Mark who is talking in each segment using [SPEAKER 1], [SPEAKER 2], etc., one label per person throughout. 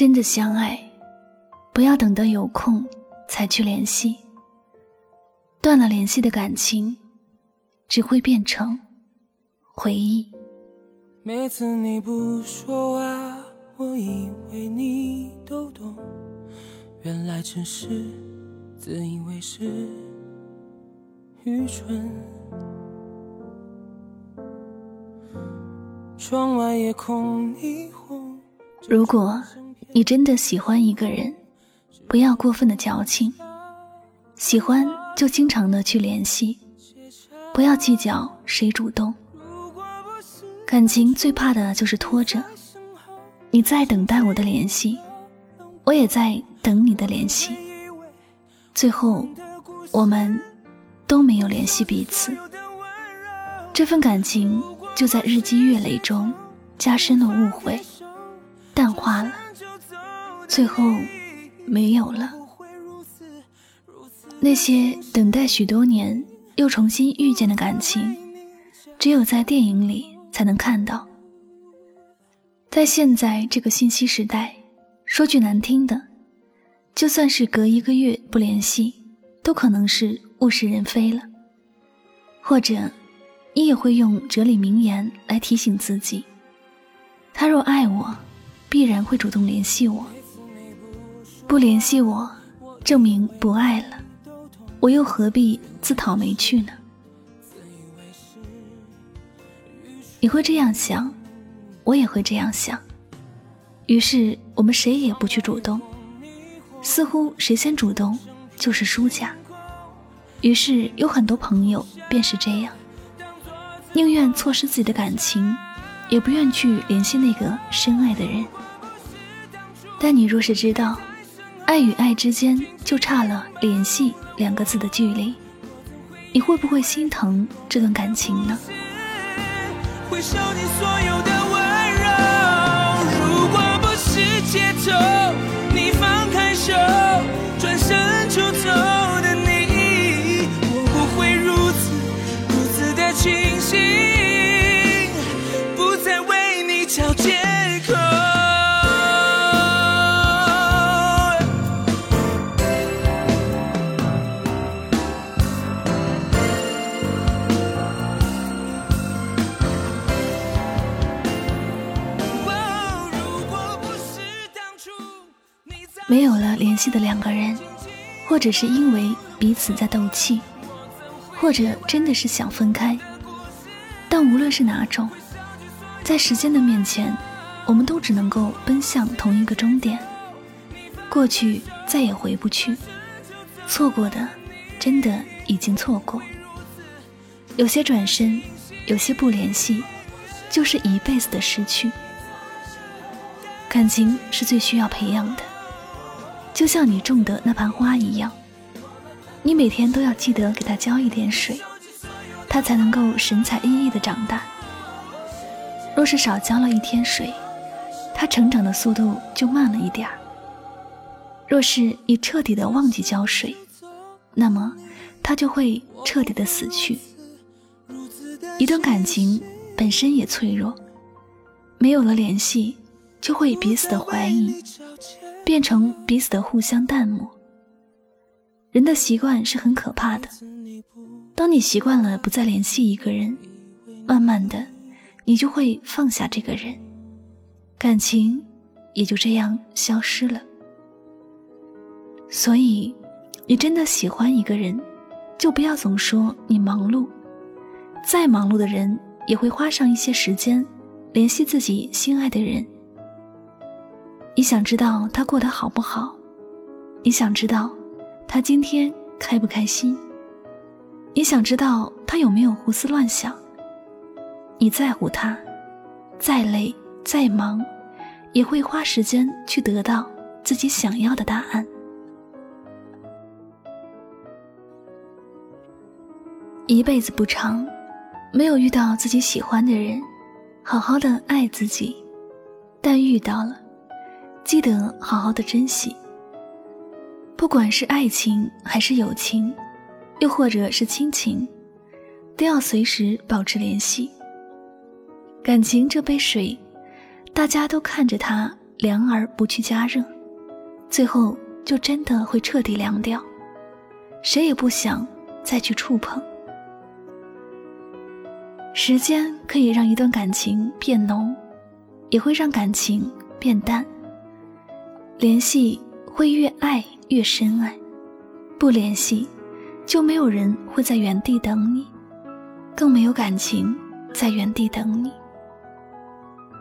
[SPEAKER 1] 真的相爱，不要等到有空才去联系。断了联系的感情，只会变成回忆。
[SPEAKER 2] 每次你不说话，我以为你都懂，原来只是自以为是，愚蠢。窗外夜空霓虹。
[SPEAKER 1] 如果你真的喜欢一个人，不要过分的矫情，喜欢就经常的去联系，不要计较谁主动。感情最怕的就是拖着，你在等待我的联系，我也在等你的联系，最后我们都没有联系彼此，这份感情就在日积月累中加深了误会，淡化了，最后没有了。那些等待许多年又重新遇见的感情，只有在电影里。才能看到，在现在这个信息时代，说句难听的，就算是隔一个月不联系，都可能是物是人非了。或者，你也会用哲理名言来提醒自己：他若爱我，必然会主动联系我；不联系我，证明不爱了，我又何必自讨没趣呢？你会这样想，我也会这样想。于是我们谁也不去主动，似乎谁先主动就是输家。于是有很多朋友便是这样，宁愿错失自己的感情，也不愿去联系那个深爱的人。但你若是知道，爱与爱之间就差了联系两个字的距离，你会不会心疼这段感情呢？
[SPEAKER 2] 回收你所有的
[SPEAKER 1] 系的两个人，或者是因为彼此在斗气，或者真的是想分开。但无论是哪种，在时间的面前，我们都只能够奔向同一个终点。过去再也回不去，错过的，真的已经错过。有些转身，有些不联系，就是一辈子的失去。感情是最需要培养的。就像你种的那盆花一样，你每天都要记得给它浇一点水，它才能够神采奕奕的长大。若是少浇了一天水，它成长的速度就慢了一点儿。若是你彻底的忘记浇水，那么它就会彻底的死去。一段感情本身也脆弱，没有了联系，就会彼此的怀疑。变成彼此的互相淡漠。人的习惯是很可怕的。当你习惯了不再联系一个人，慢慢的，你就会放下这个人，感情也就这样消失了。所以，你真的喜欢一个人，就不要总说你忙碌。再忙碌的人，也会花上一些时间联系自己心爱的人。你想知道他过得好不好？你想知道他今天开不开心？你想知道他有没有胡思乱想？你在乎他，再累再忙，也会花时间去得到自己想要的答案。一辈子不长，没有遇到自己喜欢的人，好好的爱自己；但遇到了。记得好好的珍惜。不管是爱情还是友情，又或者是亲情，都要随时保持联系。感情这杯水，大家都看着它凉而不去加热，最后就真的会彻底凉掉，谁也不想再去触碰。时间可以让一段感情变浓，也会让感情变淡。联系会越爱越深爱，不联系，就没有人会在原地等你，更没有感情在原地等你。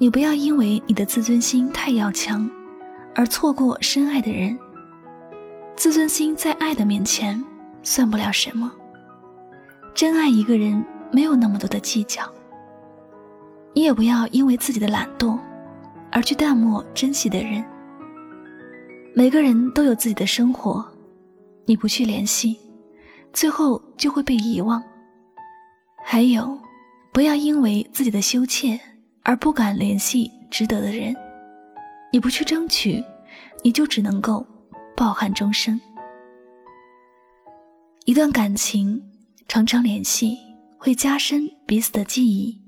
[SPEAKER 1] 你不要因为你的自尊心太要强，而错过深爱的人。自尊心在爱的面前算不了什么。真爱一个人没有那么多的计较。你也不要因为自己的懒惰，而去淡漠珍惜的人。每个人都有自己的生活，你不去联系，最后就会被遗忘。还有，不要因为自己的羞怯而不敢联系值得的人。你不去争取，你就只能够抱憾终生。一段感情常常联系，会加深彼此的记忆，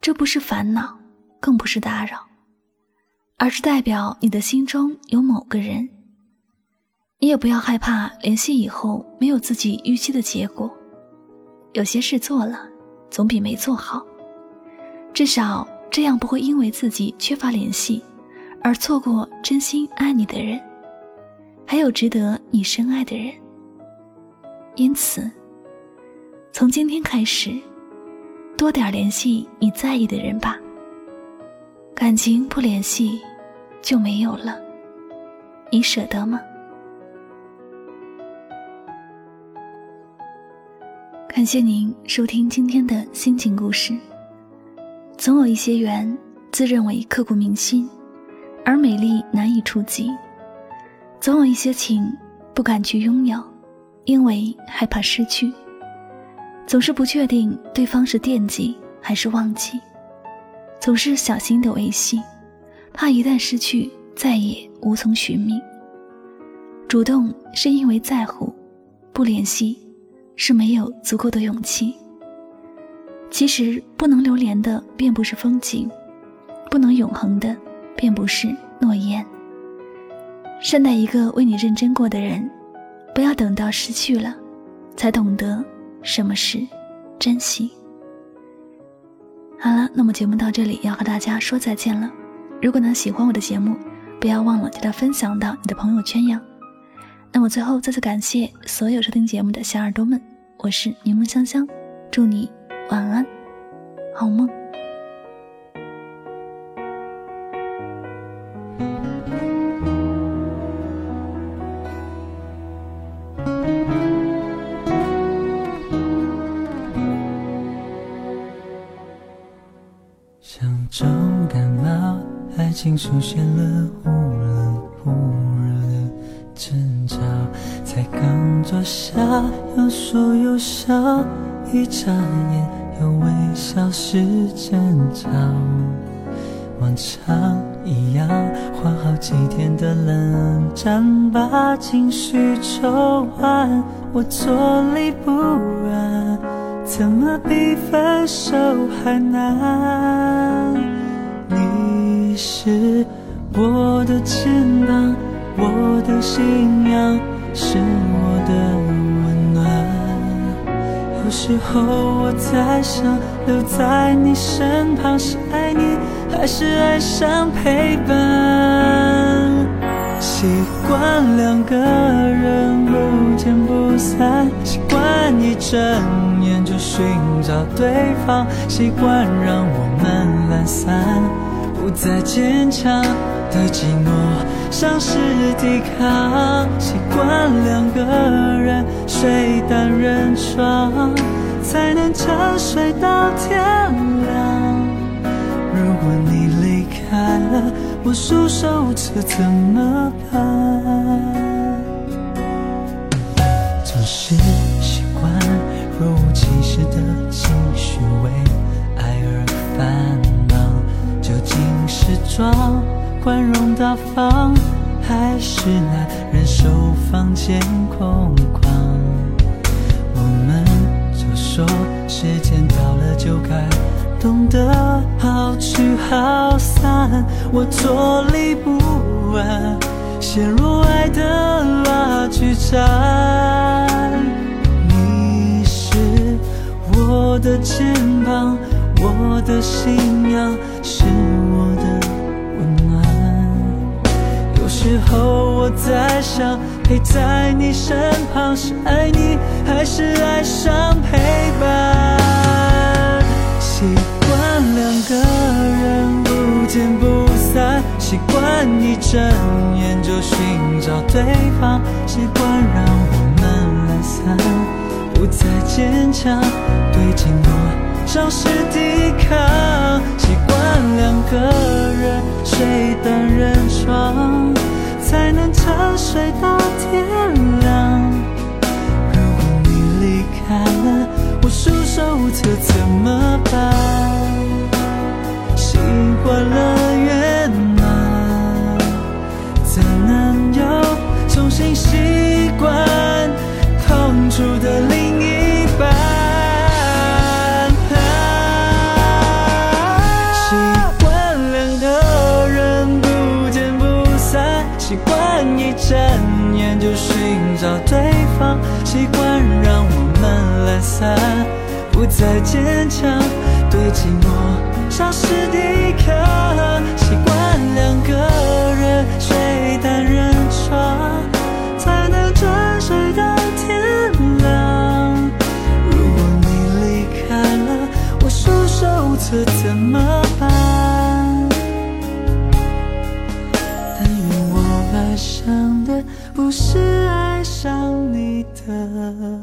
[SPEAKER 1] 这不是烦恼，更不是打扰。而是代表你的心中有某个人，你也不要害怕联系以后没有自己预期的结果。有些事做了，总比没做好。至少这样不会因为自己缺乏联系，而错过真心爱你的人，还有值得你深爱的人。因此，从今天开始，多点联系你在意的人吧。感情不联系。就没有了，你舍得吗？感谢您收听今天的心情故事。总有一些缘，自认为刻骨铭心，而美丽难以触及；总有一些情，不敢去拥有，因为害怕失去。总是不确定对方是惦记还是忘记，总是小心的维系。怕一旦失去，再也无从寻觅。主动是因为在乎，不联系是没有足够的勇气。其实不能留连的，便不是风景；不能永恒的，便不是诺言。善待一个为你认真过的人，不要等到失去了，才懂得什么是珍惜。好了，那么节目到这里要和大家说再见了。如果能喜欢我的节目，不要忘了将它分享到你的朋友圈呀。那么最后再次感谢所有收听节目的小耳朵们，我是柠檬香香，祝你晚安，好梦。
[SPEAKER 2] 情出现了忽冷忽热的争吵，才刚坐下，又说又笑，一眨眼又微笑是争吵。往常一样，换好几天的冷战，把情绪抽完，我坐立不安，怎么比分手还难？是我的肩膀，我的信仰，是我的温暖。有时候我在想，留在你身旁是爱你，还是爱上陪伴？习惯两个人不见不散，习惯一睁眼就寻找对方，习惯让我们懒散。不再坚强的寂寞，像是抵抗。习惯两个人睡单人床，才能沉睡到天亮。如果你离开了，我束手无策怎么办？装宽容大方，还是难忍受房间空旷？我们就说时间到了就该懂得好聚好散，我坐立不安，陷入爱的拉锯战。你是我的肩膀，我的信仰，是在想，陪在你身旁是爱你，还是爱上陪伴？习惯两个人不见不散，习惯一睁眼就寻找对方，习惯让我们懒散，不再坚强，对寂寞丧失抵抗。习惯两个人睡单人床，才能沉睡到天亮。如果你离开了，我束手无策怎么办？习惯了习惯让我们懒散，不再坚强，对寂寞丧失抵抗。习惯两个人睡单人床，才能沉睡到天亮。如果你离开了，我束手无策怎么我